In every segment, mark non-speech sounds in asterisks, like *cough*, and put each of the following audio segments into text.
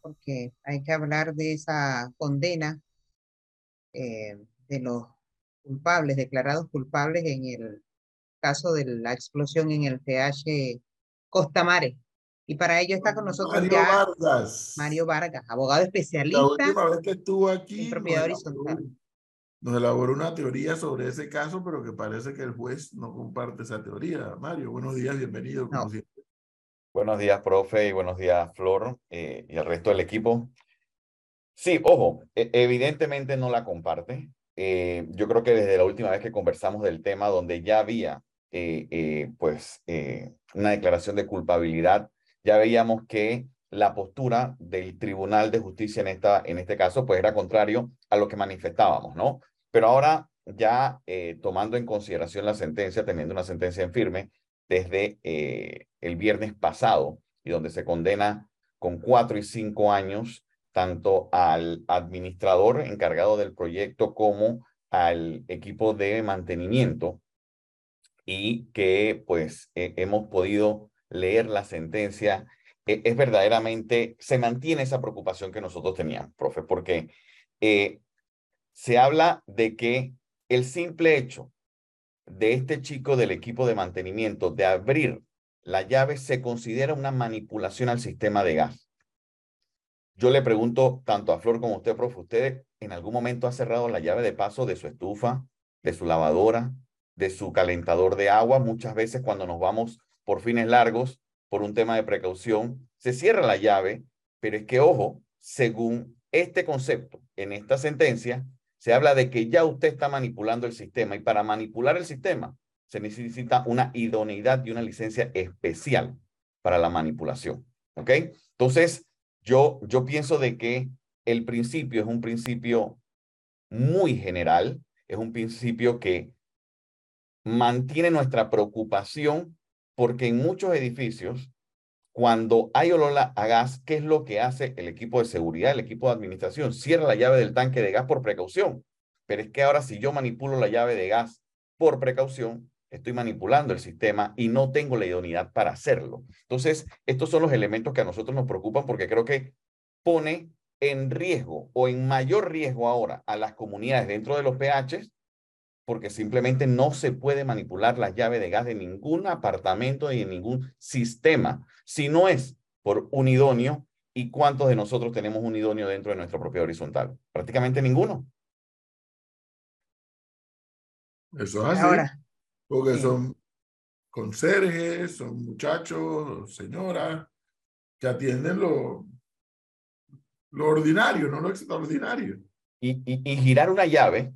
porque hay que hablar de esa condena eh, de los culpables, declarados culpables en el caso de la explosión en el PH Costa Mare. Y para ello está con nosotros Mario Vargas. Mario Vargas, abogado especialista. La última vez que estuvo aquí. En propiedad horizontal. Nos elaboró una teoría sobre ese caso, pero que parece que el juez no comparte esa teoría. Mario, buenos días, bienvenido. Como siempre. Buenos días, profe, y buenos días, Flor, eh, y al resto del equipo. Sí, ojo, e, evidentemente no la comparte. Eh, yo creo que desde la última vez que conversamos del tema, donde ya había eh, pues una declaración de culpabilidad, ya veíamos que la postura del Tribunal de Justicia en, esta, en este caso, pues era contrario a lo que manifestábamos, ¿no? Pero ahora ya tomando en consideración la sentencia, teniendo una sentencia en firme, desde eh, el viernes pasado y donde se condena con cuatro y cinco años tanto al administrador encargado del proyecto como al equipo de mantenimiento y que pues hemos podido leer la sentencia. E, es verdaderamente, se mantiene esa preocupación que nosotros teníamos, profe, porque eh, se habla de que el simple hecho de este chico del equipo de mantenimiento de abrir la llave se considera una manipulación al sistema de gas. Yo le pregunto tanto a Flor como a usted, profe, ¿usted en algún momento ha cerrado la llave de paso de su estufa, de su lavadora, de su calentador de agua? Muchas veces cuando nos vamos por fines largos, por un tema de precaución, se cierra la llave, pero es que, ojo, según este concepto en esta sentencia, se habla de que ya usted está manipulando el sistema y para manipular el sistema se necesita una idoneidad y una licencia especial para la manipulación. ¿Ok? Entonces, yo, yo pienso de que el principio es un principio muy general, es un principio que mantiene nuestra preocupación porque en muchos edificios cuando hay olor a gas, ¿qué es lo que hace el equipo de seguridad, el equipo de administración? Cierra la llave del tanque de gas por precaución. Pero es que ahora si yo manipulo la llave de gas por precaución, estoy manipulando el sistema y no tengo la idoneidad para hacerlo. Entonces, estos son los elementos que a nosotros nos preocupan porque creo que pone en riesgo o en mayor riesgo ahora a las comunidades dentro de los PHs porque simplemente no se puede manipular la llave de gas de ningún apartamento y en ningún sistema, si no es por un idóneo. ¿Y cuántos de nosotros tenemos un idóneo dentro de nuestra propia horizontal? Prácticamente ninguno. Eso es así. porque son conserjes, son muchachos, señoras, que atienden lo, lo ordinario, no lo extraordinario. Y, y girar una llave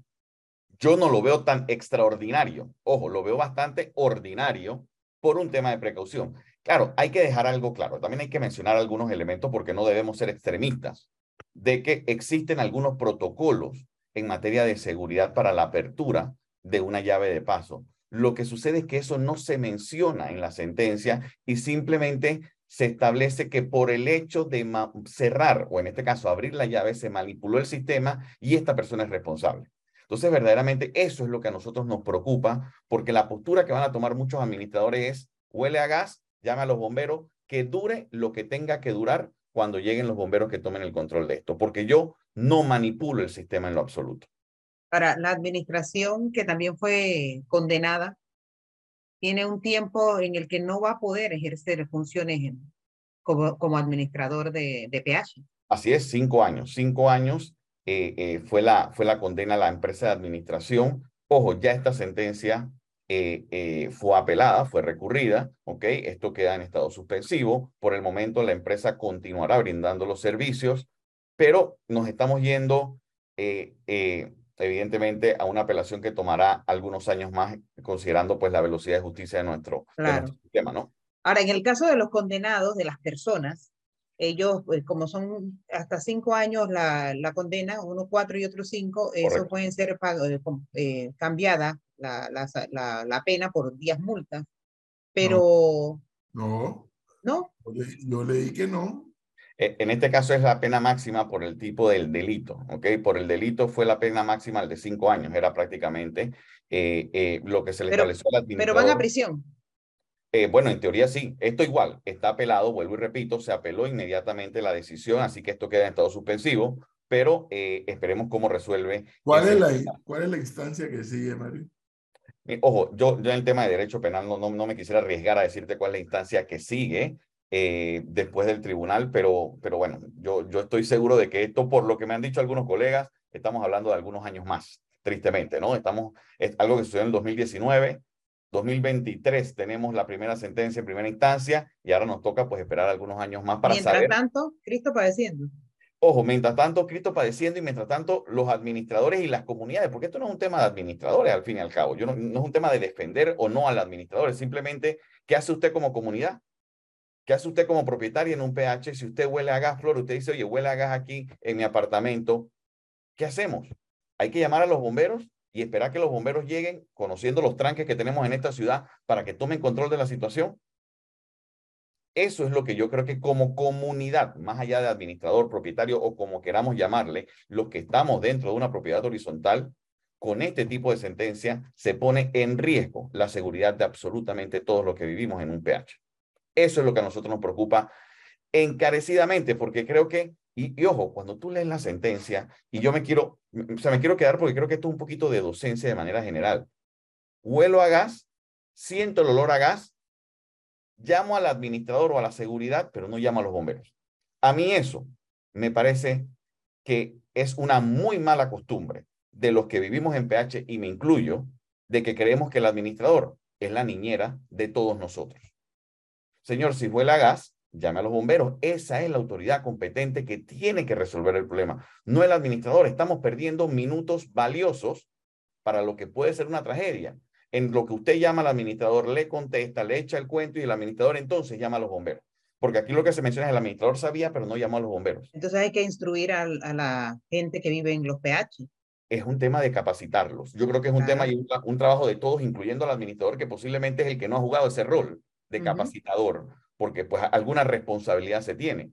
yo no lo veo tan extraordinario. Ojo, lo veo bastante ordinario por un tema de precaución. Claro, hay que dejar algo claro. También hay que mencionar algunos elementos porque no debemos ser extremistas de que existen algunos protocolos en materia de seguridad para la apertura de una llave de paso. Lo que sucede es que eso no se menciona en la sentencia y simplemente se establece que por el hecho de cerrar, o en este caso abrir la llave, se manipuló el sistema y esta persona es responsable. Entonces, verdaderamente eso es lo que a nosotros nos preocupa, porque la postura que van a tomar muchos administradores es, huele a gas, llame a los bomberos, que dure lo que tenga que durar cuando lleguen los bomberos que tomen el control de esto, porque yo no manipulo el sistema en lo absoluto. Para la administración, que también fue condenada, tiene un tiempo en el que no va a poder ejercer funciones como, como administrador de, de PH. Así es, cinco años. Cinco años eh, eh, fue, la, fue la condena a la empresa de administración. Ojo, ya esta sentencia eh, fue apelada, fue recurrida, ¿ok? Esto queda en estado suspensivo. Por el momento la empresa continuará brindando los servicios, pero nos estamos yendo evidentemente a una apelación que tomará algunos años más, considerando pues la velocidad de justicia de nuestro, de nuestro sistema, ¿no? Ahora, en el caso de los condenados, de las personas, ellos, pues, como son hasta cinco años la, la condena, uno cuatro y otro cinco, eso pueden ser eh, eh, cambiada la, la, la, pena por días multas. Pero... No. ¿No? Yo, leí que no. E, en este caso es la pena máxima por el tipo del delito, ¿ok? Por el delito fue la pena máxima el de cinco años, era prácticamente eh, lo que se le estableció al Pero van a prisión. Eh, bueno, en teoría sí, esto igual, está apelado, vuelvo y repito, se apeló inmediatamente la decisión, así que esto queda en estado suspensivo, pero eh, esperemos cómo resuelve. ¿Cuál es, la, ¿Cuál es la instancia que sigue, Mario? Ojo, yo, yo en el tema de derecho penal no, no, me quisiera arriesgar a decirte cuál es la instancia que sigue eh, después del tribunal, pero, pero bueno, yo, yo estoy seguro de que esto, por lo que me han dicho algunos colegas, estamos hablando de algunos años más, tristemente, ¿no? Estamos, es algo que sucedió en el 2019, 2023 tenemos la primera sentencia en primera instancia y ahora nos toca pues esperar algunos años más para mientras saber. Mientras tanto, Cristo padeciendo. Ojo, mientras tanto, Cristo padeciendo y mientras tanto, los administradores y las comunidades, porque esto no es un tema de administradores al fin y al cabo, yo no, no es un tema de defender o no al administrador, es simplemente qué hace usted como comunidad, qué hace usted como propietario en un PH, si usted huele a gas, Flor, usted dice, oye, huele a gas aquí en mi apartamento, ¿qué hacemos? Hay que llamar a los bomberos y esperar que los bomberos lleguen, conociendo los tranques que tenemos en esta ciudad, para que tomen control de la situación. Eso es lo que yo creo que como comunidad, más allá de administrador, propietario o como queramos llamarle, los que estamos dentro de una propiedad horizontal, con este tipo de sentencia se pone en riesgo la seguridad de absolutamente todos los que vivimos en un PH. Eso es lo que a nosotros nos preocupa encarecidamente, porque creo que, y, ojo, cuando tú lees la sentencia, y yo me quiero, o sea, me quiero quedar porque creo que esto es un poquito de docencia de manera general. Huelo a gas, siento el olor a gas, llamo al administrador o a la seguridad, pero no llamo a los bomberos. A mí eso me parece que es una muy mala costumbre de los que vivimos en PH, y me incluyo, de que creemos que el administrador es la niñera de todos nosotros. Señor, si huele a gas, llame a los bomberos. Esa es la autoridad competente que tiene que resolver el problema, no el administrador. Estamos perdiendo minutos valiosos para lo que puede ser una tragedia en lo que usted llama al administrador, le contesta, le echa el cuento y el administrador entonces llama a los bomberos. Porque aquí lo que se menciona es el administrador sabía, pero no llamó a los bomberos. Entonces hay que instruir a, la gente que vive en los PH. Es un tema de capacitarlos. Yo creo que es un tema y un, trabajo de todos, incluyendo al administrador, que posiblemente es el que no ha jugado ese rol de capacitador, porque pues alguna responsabilidad se tiene.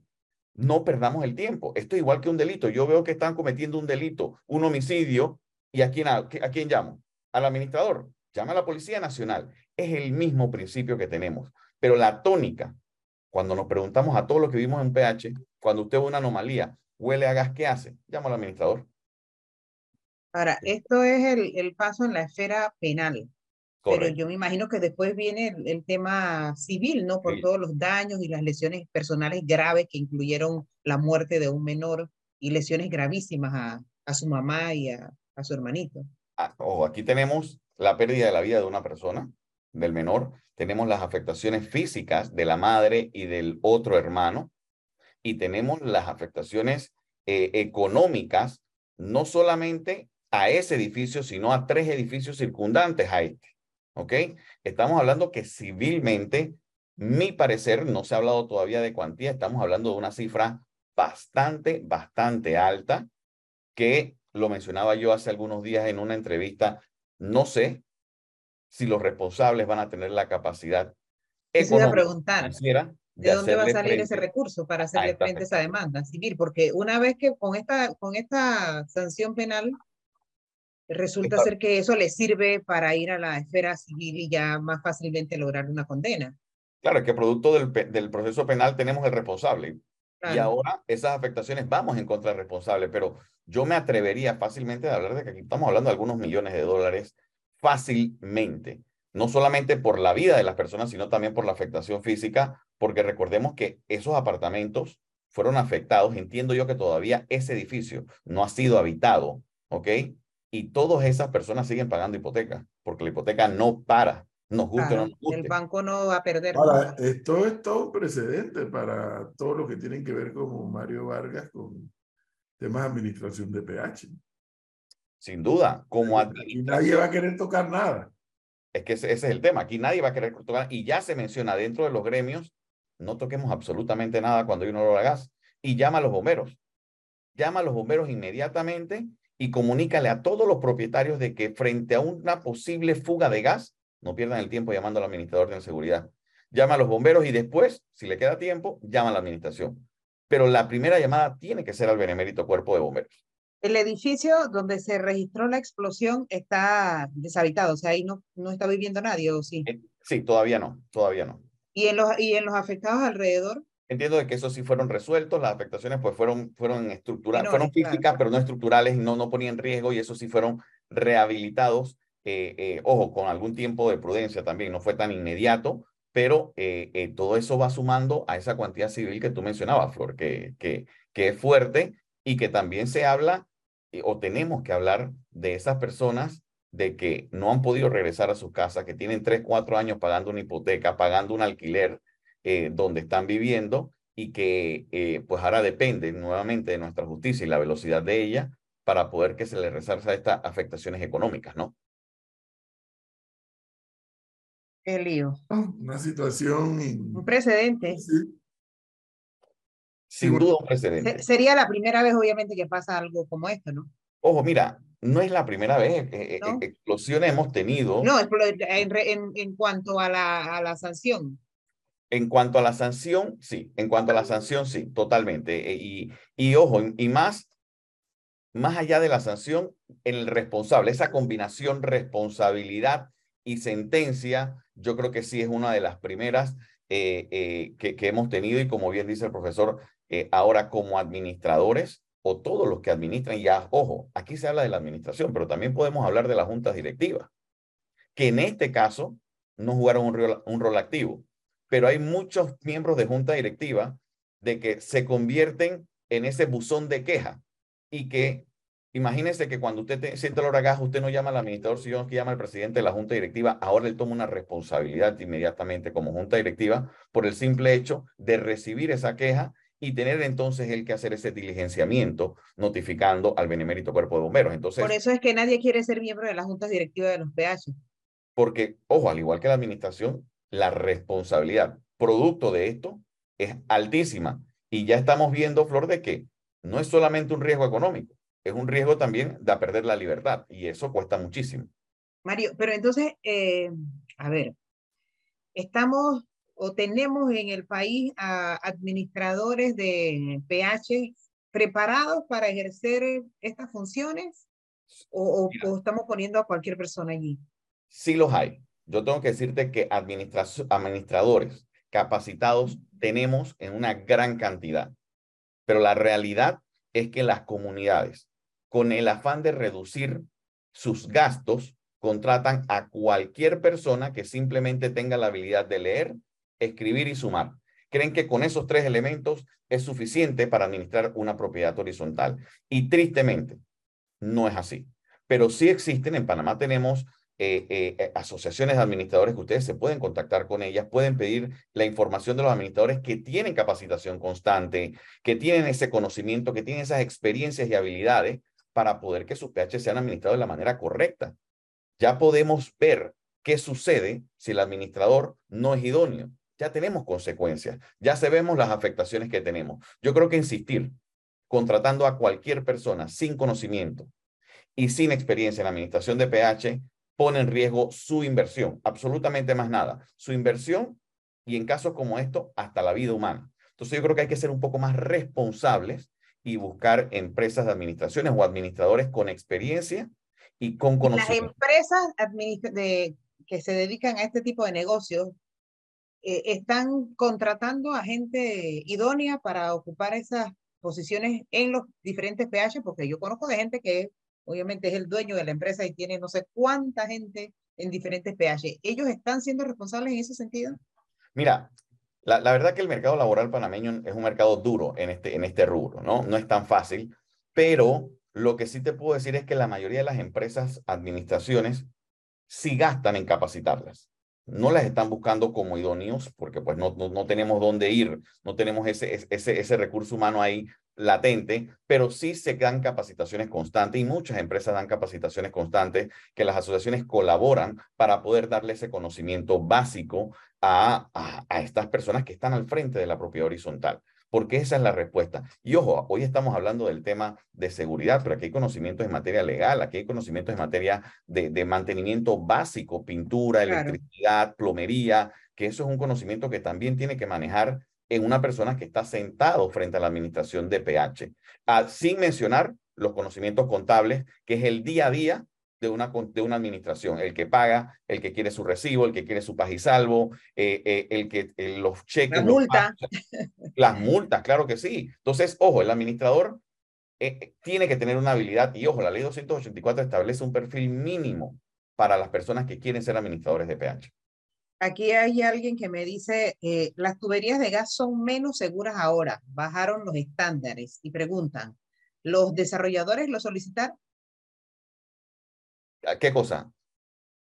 No perdamos el tiempo. Esto es igual que un delito. Yo veo que están cometiendo un delito, un homicidio, ¿y a quién, a quién llamo? Al administrador llama a la Policía Nacional. Es el mismo principio que tenemos, pero la tónica, cuando nos preguntamos a todos los que vivimos en PH, cuando usted ve una anomalía, huele a gas, ¿qué hace? Llama al administrador. Ahora, esto es el, el paso en la esfera penal. Pero yo me imagino que después viene el, tema civil, ¿no? Por todos los daños y las lesiones personales graves que incluyeron la muerte de un menor y lesiones gravísimas a, a su mamá y a, a su hermanito. Ah, ojo, aquí tenemos la pérdida de la vida de una persona, del menor, tenemos las afectaciones físicas de la madre y del otro hermano, y tenemos las afectaciones eh, económicas, no solamente a ese edificio, sino a tres edificios circundantes a este. ¿Ok? Estamos hablando que civilmente, mi parecer, no se ha hablado todavía de cuantía, estamos hablando de una cifra bastante, bastante alta, que lo mencionaba yo hace algunos días en una entrevista no sé si los responsables van a tener la capacidad económica preguntar. ¿De dónde va a salir ese recurso para hacerle frente a esa demanda civil? Porque una vez que con esta, con esta sanción penal, resulta ser que eso le sirve para ir a la esfera civil y ya más fácilmente lograr una condena. Claro, que producto del, del proceso penal tenemos el responsable. Y ahora esas afectaciones vamos en contra del responsable, pero yo me atrevería fácilmente a hablar de que aquí estamos hablando de algunos millones de dólares fácilmente, no solamente por la vida de las personas, sino también por la afectación física, porque recordemos que esos apartamentos fueron afectados, entiendo yo que todavía ese edificio no ha sido habitado, ¿ok? Y todas esas personas siguen pagando hipoteca, porque la hipoteca no para, nos guste o no nos guste. El banco no va a perder. Ahora, esto es todo un precedente para todo lo que tienen que ver con Mario Vargas, con temas de administración de PH. Sin duda, como administración. Nadie va a querer tocar nada. Es que ese, es el tema. Aquí nadie va a querer tocar. Y ya se menciona dentro de los gremios, no toquemos absolutamente nada cuando hay un olor a gas. Y llama a los bomberos. Llama a los bomberos inmediatamente y comunícale a todos los propietarios de que frente a una posible fuga de gas, no pierdan el tiempo llamando al administrador de seguridad. Llama a los bomberos y después, si le queda tiempo, llama a la administración pero la primera llamada tiene que ser al benemérito cuerpo de bomberos. El edificio donde se registró la explosión está deshabitado, o sea, ahí no, no está viviendo nadie, ¿o sí? Sí, todavía no, todavía no. ¿Y en los, y en los afectados alrededor? Entiendo de que esos sí fueron resueltos, las afectaciones pues fueron, fueron estructurales, fueron físicas, pero no estructurales, no, no ponían riesgo y esos sí fueron rehabilitados, eh, eh, ojo, con algún tiempo de prudencia también, no fue tan inmediato, pero eh, todo eso va sumando a esa cuantía civil que tú mencionabas, Flor, que, que, que es fuerte y que también se habla o tenemos que hablar de esas personas de que no han podido regresar a sus casas, que tienen tres, cuatro años pagando una hipoteca, pagando un alquiler eh, donde están viviendo y que eh, pues ahora depende nuevamente de nuestra justicia y la velocidad de ella para poder que se le resarza estas afectaciones económicas, ¿no? Qué lío. Una situación. Un precedente. Sin duda un precedente. Sería la primera vez, obviamente, que pasa algo como esto, ¿no? Ojo, mira, no es la primera vez. Eh, eh explosiones hemos tenido. No, en, en, cuanto a la, a la sanción. En cuanto a la sanción, sí. En cuanto a la sanción, sí, totalmente. Eh, y, y ojo, y más, más allá de la sanción, el responsable, esa combinación responsabilidad y sentencia, yo creo que sí es una de las primeras eh, que, que, hemos tenido y como bien dice el profesor, eh, ahora como administradores o todos los que administran, ya, ojo, aquí se habla de la administración, pero también podemos hablar de las juntas directivas, que en este caso no jugaron un un rol activo, pero hay muchos miembros de junta directiva de que se convierten en ese buzón de queja y que imagínense que cuando usted te, siente el huracán, usted no llama al administrador, sino que llama al presidente de la junta directiva, ahora él toma una responsabilidad inmediatamente como junta directiva por el simple hecho de recibir esa queja y tener entonces el que hacer ese diligenciamiento notificando al Benemérito Cuerpo de Bomberos. Entonces, Por eso es que nadie quiere ser miembro de las juntas directivas de los PH. Porque, ojo, al igual que la administración, la responsabilidad producto de esto es altísima. Y ya estamos viendo, Flor, de que no es solamente un riesgo económico, es un riesgo también de perder la libertad y eso cuesta muchísimo. Mario, pero entonces, eh, a ver, estamos o tenemos en el país a administradores de PH preparados para ejercer estas funciones o, estamos poniendo a cualquier persona allí? Sí los hay. Yo tengo que decirte que administradores capacitados tenemos en una gran cantidad, pero la realidad es que las comunidades, con el afán de reducir sus gastos, contratan a cualquier persona que simplemente tenga la habilidad de leer escribir y sumar. Creen que con esos tres elementos es suficiente para administrar una propiedad horizontal. Y tristemente, no es así. Pero sí existen, en Panamá tenemos eh, eh, eh, asociaciones de administradores que ustedes se pueden contactar con ellas, pueden pedir la información de los administradores que tienen capacitación constante, que tienen ese conocimiento, que tienen esas experiencias y habilidades para poder que sus PH sean administrados de la manera correcta. Ya podemos ver qué sucede si el administrador no es idóneo ya tenemos consecuencias, ya sabemos las afectaciones que tenemos. Yo creo que insistir contratando a cualquier persona sin conocimiento y sin experiencia en la administración de PH pone en riesgo su inversión, absolutamente más nada, su inversión y en casos como esto, hasta la vida humana. Entonces yo creo que hay que ser un poco más responsables y buscar empresas de administraciones o administradores con experiencia y con conocimiento. Las empresas de, que se dedican a este tipo de negocios eh, están contratando a gente idónea para ocupar esas posiciones en los diferentes PH, porque yo conozco de gente que obviamente es el dueño de la empresa y tiene no sé cuánta gente en diferentes PH. ¿Ellos están siendo responsables en ese sentido? Mira, la, la, verdad que el mercado laboral panameño es un mercado duro en este, en este rubro, ¿no? No es tan fácil, pero lo que sí te puedo decir es que la mayoría de las empresas, administraciones, sí gastan en capacitarlas no las están buscando como idóneos porque pues no, no, tenemos dónde ir, no tenemos ese, ese, ese recurso humano ahí latente, pero sí se dan capacitaciones constantes y muchas empresas dan capacitaciones constantes que las asociaciones colaboran para poder darle ese conocimiento básico a, a, a estas personas que están al frente de la propiedad horizontal porque esa es la respuesta. Y ojo, hoy estamos hablando del tema de seguridad, pero aquí hay conocimientos en materia legal, aquí hay conocimientos en materia de, de mantenimiento básico, pintura, electricidad, plomería, que eso es un conocimiento que también tiene que manejar en una persona que está sentado frente a la administración de PH, ah, sin mencionar los conocimientos contables, que es el día a día de una, de una administración, el que paga, el que quiere su recibo, el que quiere su paz y salvo, eh, eh, el que los cheques. La multa. las multas, claro que sí. Entonces, ojo, el administrador eh, tiene que tener una habilidad y ojo, la ley 284 establece un perfil mínimo para las personas que quieren ser administradores de pH. Aquí hay alguien que me dice, las tuberías de gas son menos seguras ahora, bajaron los estándares y preguntan, ¿los desarrolladores lo solicitaron? ¿Qué cosa?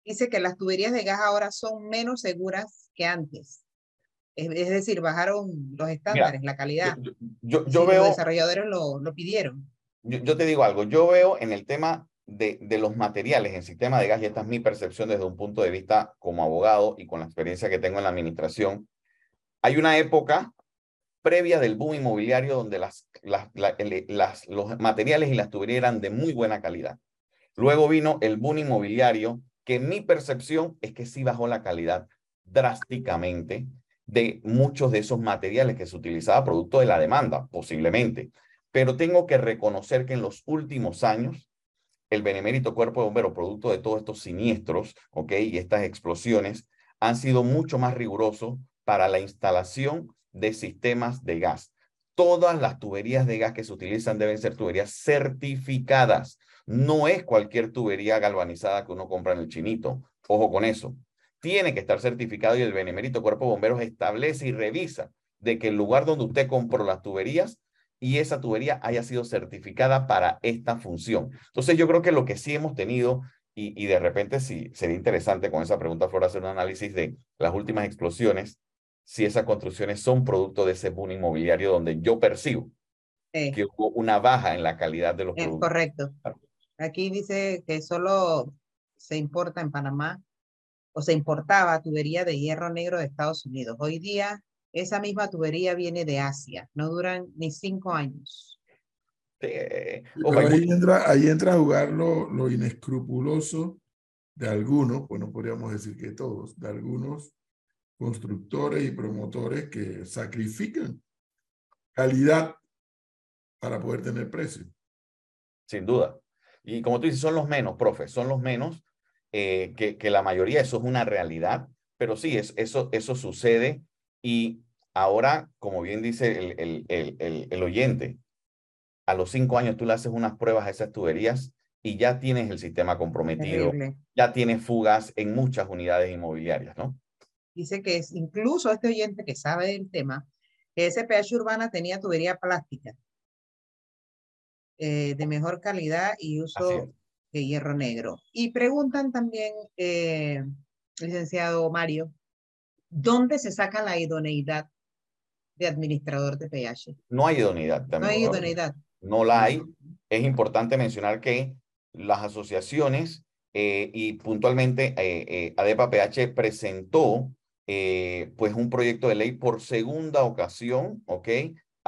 Dice que las tuberías de gas ahora son menos seguras que antes. Es, decir, bajaron los estándares, la calidad. Yo, yo, veo. Los desarrolladores lo, lo pidieron. Yo, te digo algo. Yo veo en el tema de, los materiales en sistema de gas, y esta es mi percepción desde un punto de vista como abogado y con la experiencia que tengo en la administración. Hay una época previa del boom inmobiliario donde las, las, los materiales y las tuberías eran de muy buena calidad. Luego vino el boom inmobiliario, que mi percepción es que sí bajó la calidad drásticamente de muchos de esos materiales que se utilizaba producto de la demanda, posiblemente. Pero tengo que reconocer que en los últimos años, el benemérito cuerpo de bomberos, producto de todos estos siniestros, ¿ok? Y estas explosiones, han sido mucho más rigurosos para la instalación de sistemas de gas. Todas las tuberías de gas que se utilizan deben ser tuberías certificadas no es cualquier tubería galvanizada que uno compra en el chinito. Ojo con eso. Tiene que estar certificado y el Benemérito Cuerpo de Bomberos establece y revisa de que el lugar donde usted compró las tuberías y esa tubería haya sido certificada para esta función. Entonces yo creo que lo que sí hemos tenido y, de repente sí sería interesante con esa pregunta, Flor, hacer un análisis de las últimas explosiones, si esas construcciones son producto de ese boom inmobiliario donde yo percibo que hubo una baja en la calidad de los productos. Correcto. Aquí dice que solo se importa en Panamá o se importaba tubería de hierro negro de Estados Unidos. Hoy día esa misma tubería viene de Asia. No duran ni cinco años. ahí, entra, ahí entra a jugar lo, lo inescrupuloso de algunos, bueno, podríamos decir que todos, de algunos constructores y promotores que sacrifican calidad para poder tener precio. Sin duda. Y como tú dices, son los menos, profe, son los menos, eh, que, que, la mayoría, eso es una realidad, pero sí, es, eso, eso sucede y ahora, como bien dice el, el, el, el, oyente, a los cinco años tú le haces unas pruebas a esas tuberías y ya tienes el sistema comprometido, ya tienes fugas en muchas unidades inmobiliarias, ¿no? Dice que es, incluso este oyente que sabe del tema, que SPH Urbana tenía tubería plástica eh, de mejor calidad y uso de hierro negro. Y preguntan también, eh, licenciado Mario, ¿dónde se saca la idoneidad de administrador de pH? No hay idoneidad. No hay idoneidad. No la hay. Es importante mencionar que las asociaciones eh, y puntualmente ADEPA PH presentó pues un proyecto de ley por segunda ocasión, ¿ok?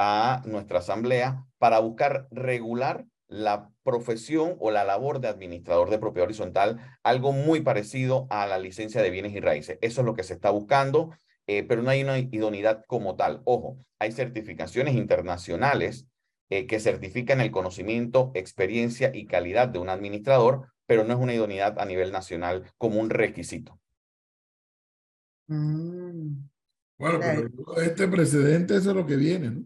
a nuestra asamblea para buscar regular la profesión o la labor de administrador de propiedad horizontal, algo muy parecido a la licencia de bienes y raíces. Eso es lo que se está buscando, eh, pero no hay una idoneidad como tal. Ojo, hay certificaciones internacionales eh, que certifican el conocimiento, experiencia y calidad de un administrador, pero no es una idoneidad a nivel nacional como un requisito. Mm. Bueno, pero este precedente eso es lo que viene, ¿no?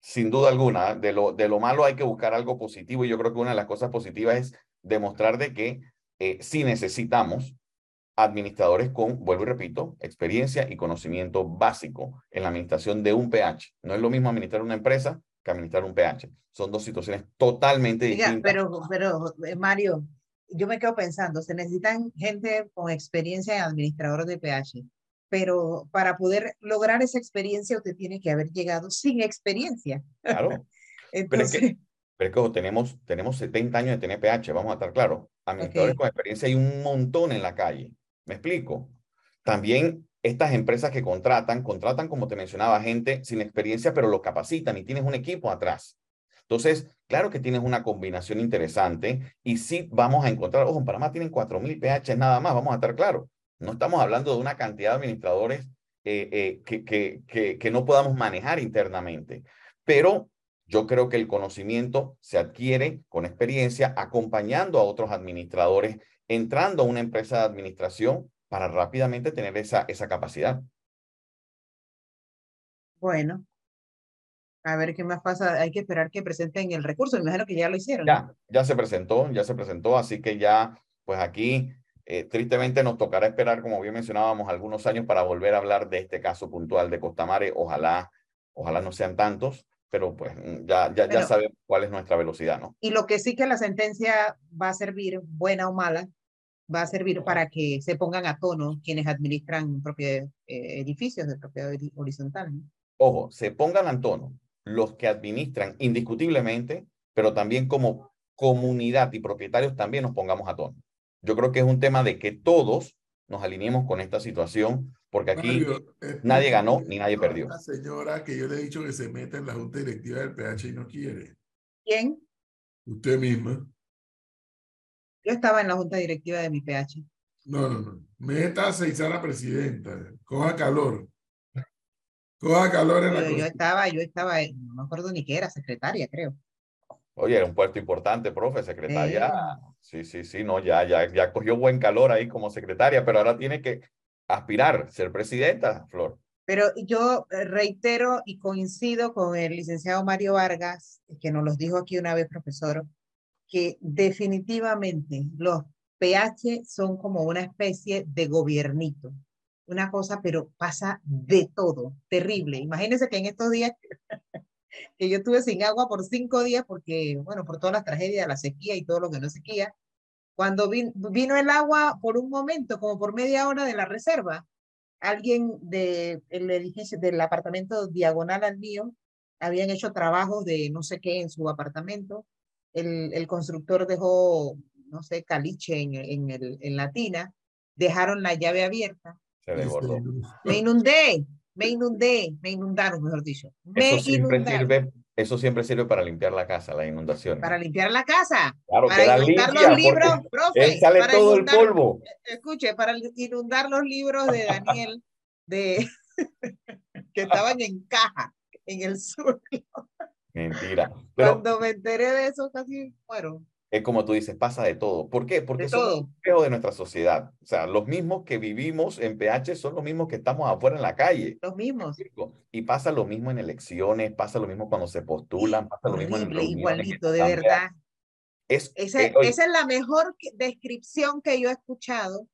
sin duda alguna, de lo, de lo malo hay que buscar algo positivo y yo creo que una de las cosas positivas es demostrar de que eh, sí necesitamos administradores con, vuelvo y repito, experiencia y conocimiento básico en la administración de un PH. No es lo mismo administrar una empresa que administrar un PH. Son dos situaciones totalmente distintas. Pero, pero eh, Mario, yo me quedo pensando, se necesitan gente con experiencia en administrador de PH pero para poder lograr esa experiencia usted tiene que haber llegado sin experiencia. Claro. *laughs* Entonces... Pero es que, tenemos, tenemos 70 años de TNPH, vamos a estar claros. Administradores con experiencia hay un montón en la calle. ¿Me explico? También estas empresas que contratan, contratan, como te mencionaba, gente sin experiencia, pero lo capacitan y tienes un equipo atrás. Entonces, claro que tienes una combinación interesante y sí vamos a encontrar, ojo, en Panamá tienen 4.000 PH nada más, vamos a estar claros. No estamos hablando de una cantidad de administradores eh, eh, que, que, que, que, no podamos manejar internamente. Pero Yo creo que el conocimiento se adquiere con experiencia, acompañando a otros administradores, entrando a una empresa de administración para rápidamente tener esa, esa capacidad. Bueno, a ver qué más pasa. Hay que esperar que presenten el recurso. Me imagino que ya lo hicieron. Ya, ya se presentó, ya se presentó, así que ya, pues aquí, eh, tristemente nos tocará esperar, como bien mencionábamos, algunos años para volver a hablar de este caso puntual de Costamare. Ojalá, ojalá no sean tantos, pero pues mm, ya, ya, ya sabemos cuál es nuestra velocidad, ¿no? Y lo que sí que la sentencia va a servir, buena o mala, va a servir para que se pongan a tono quienes administran propiedad, eh, edificios de propiedad horizontal. Ojo, se pongan a tono los que administran indiscutiblemente, pero también como comunidad y propietarios también nos pongamos a tono. Yo creo que es un tema de que todos nos alineemos con esta situación, porque aquí nadie ganó ni nadie perdió. La señora que yo le he dicho que se meta en la junta directiva del PH y no quiere. ¿Quién? Usted misma. Yo estaba en la junta directiva de mi PH. No, no, no. Sea la presidenta. Coja calor. Coja calor en la Yo estaba, yo estaba, no me acuerdo ni qué era, secretaria, creo. Oye, era un puesto importante, profe, secretaria. Sí, sí, sí, no, ya, ya, ya cogió buen calor ahí como secretaria, pero ahora tiene que aspirar ser presidenta, Flor. Pero yo eh, reitero y coincido con el licenciado Mario Vargas, que nos los dijo aquí una vez, profesor, que definitivamente los PH son como una especie de gobiernito una cosa, pero pasa de todo, terrible. Imagínense que en estos días *laughs* que yo estuve sin agua por cinco días porque, bueno, por todas las tragedias, la sequía y todo lo que no sequía, cuando vino el agua por un momento, como por media hora de la reserva, alguien del edificio, del apartamento diagonal al mío, habían hecho trabajos de no sé qué en su apartamento, el, el constructor dejó, no sé, caliche en, en, el, en la tina, dejaron la llave abierta, *laughs* me inundé, me inundé, me inundaron, mejor dicho. Me eso siempre sirve, eso siempre sirve para limpiar la casa, la inundación. Para limpiar la casa. Claro, para inundar los libros, profe. sale todo el polvo. Escuche, para inundar los libros de Daniel, de *laughs* que estaban en caja en el *laughs* sur. Mentira. Cuando me enteré de eso, casi fueron es como tú dices, pasa de todo. ¿Por qué? Porque es un espejo de nuestra sociedad. O sea, los mismos que vivimos en PH son los mismos que estamos afuera en la calle. Los mismos. Y pasa lo mismo en elecciones, pasa lo mismo cuando se postulan, pasa lo mismo en reuniones. Igualito, de verdad. Es, esa, eh, esa, es la mejor descripción que yo he escuchado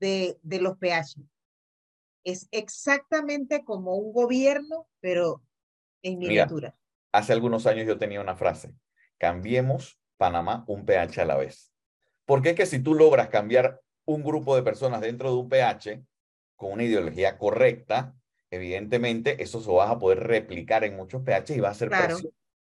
de, de los PH. Es exactamente como un gobierno, pero en miniatura. Hace algunos años yo tenía una frase, cambiemos Panamá un pH a la vez. Porque es que si tú logras cambiar un grupo de personas dentro de un pH con una ideología correcta, evidentemente eso se va a poder replicar en muchos pH y va a ser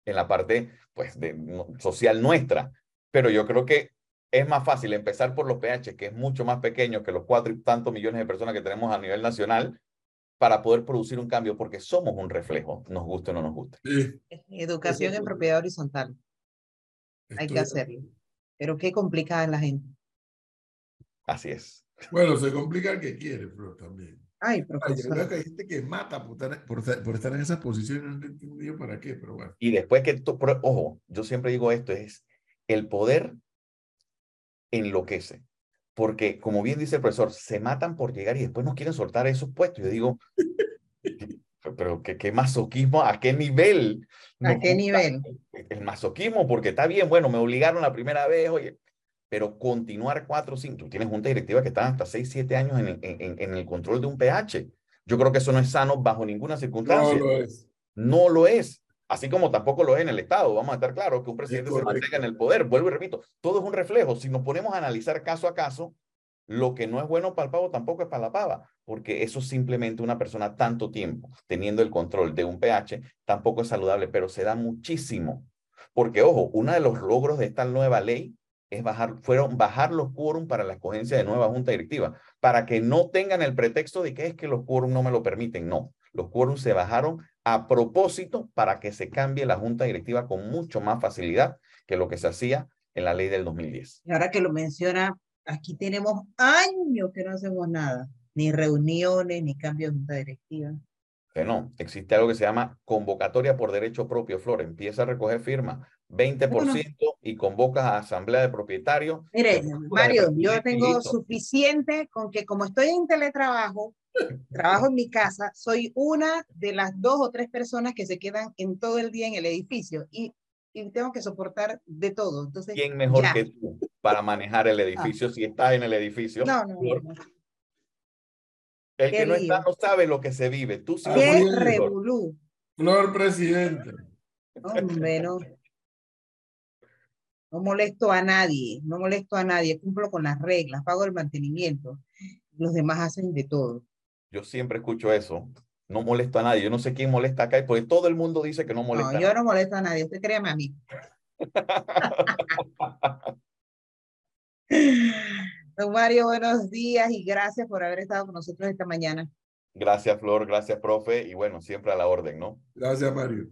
en la parte pues, de, social nuestra. Pero yo creo que es más fácil empezar por los pH, que es mucho más pequeño que los cuatro y tantos millones de personas que tenemos a nivel nacional, para poder producir un cambio, porque somos un reflejo, nos guste o no nos guste. Educación en propiedad horizontal. Hay que hacerlo. Pero qué complicada es la gente. Así es. Bueno, se complica el que quiere, pero también. Ay, profesor. Ay, que hay gente que mata por estar, por, estar en esa posición, no entiendo para qué, pero bueno. Y después que, ojo, yo siempre digo esto, es el poder enloquece. Porque, como bien dice el profesor, se matan por llegar y después no quieren soltar esos puestos. Yo digo, pero ¿qué, qué masoquismo? ¿A qué nivel? ¿A qué nivel? El masoquismo, porque está bien, bueno, me obligaron la primera vez, oye, pero continuar cuatro, cinco, tú tienes junta directiva que están hasta seis, siete años en, en, en, el control de un pH. Yo creo que eso no es sano bajo ninguna circunstancia. No lo es. No lo es. Así como tampoco lo es en el Estado. Vamos a estar claros que un presidente se mantenga en el poder. Vuelvo y repito, todo es un reflejo. Si nos ponemos a analizar caso a caso, lo que no es bueno para el pavo tampoco es para la pava, porque eso simplemente una persona tanto tiempo teniendo el control de un pH tampoco es saludable, pero se da muchísimo. Porque, ojo, uno de los logros de esta nueva ley es bajar, fueron bajar los quórum para la escogencia de nueva junta directiva, para que no tengan el pretexto de que es que los quórum no me lo permiten. No, los quórum se bajaron a propósito para que se cambie la junta directiva con mucho más facilidad que lo que se hacía en la ley del 2010. Y ahora que lo menciona, Aquí tenemos años que no hacemos nada, ni reuniones, ni cambio de junta directiva. Que no, existe algo que se llama convocatoria por derecho propio, Flor. Empieza a recoger firmas, 20% y convocas a asamblea de propietarios. Mire, Mario, yo tengo suficiente con que como estoy en teletrabajo, trabajo en mi casa, soy una de las dos o tres personas que se quedan en todo el día en el edificio y, y tengo que soportar de todo. Entonces, ¿Quién mejor que tú para manejar el ah. edificio si estás en el edificio? No, no, El que no está no sabe lo que se vive. Tú sí ¿Qué revolú? Flor presidente. Hombre, no. No molesto a nadie, no molesto a nadie, cumplo con las reglas, pago el mantenimiento. Los demás hacen de todo. Yo siempre escucho eso. No molesto a nadie. Yo no sé quién molesta acá, porque todo el mundo dice que no molesta. No, yo no molesto a nadie. Usted créame a mí. *laughs* Don Mario, buenos días y gracias por haber estado con nosotros esta mañana. Gracias, Flor. Gracias, profe. Y bueno, siempre a la orden, ¿no? Gracias, Mario.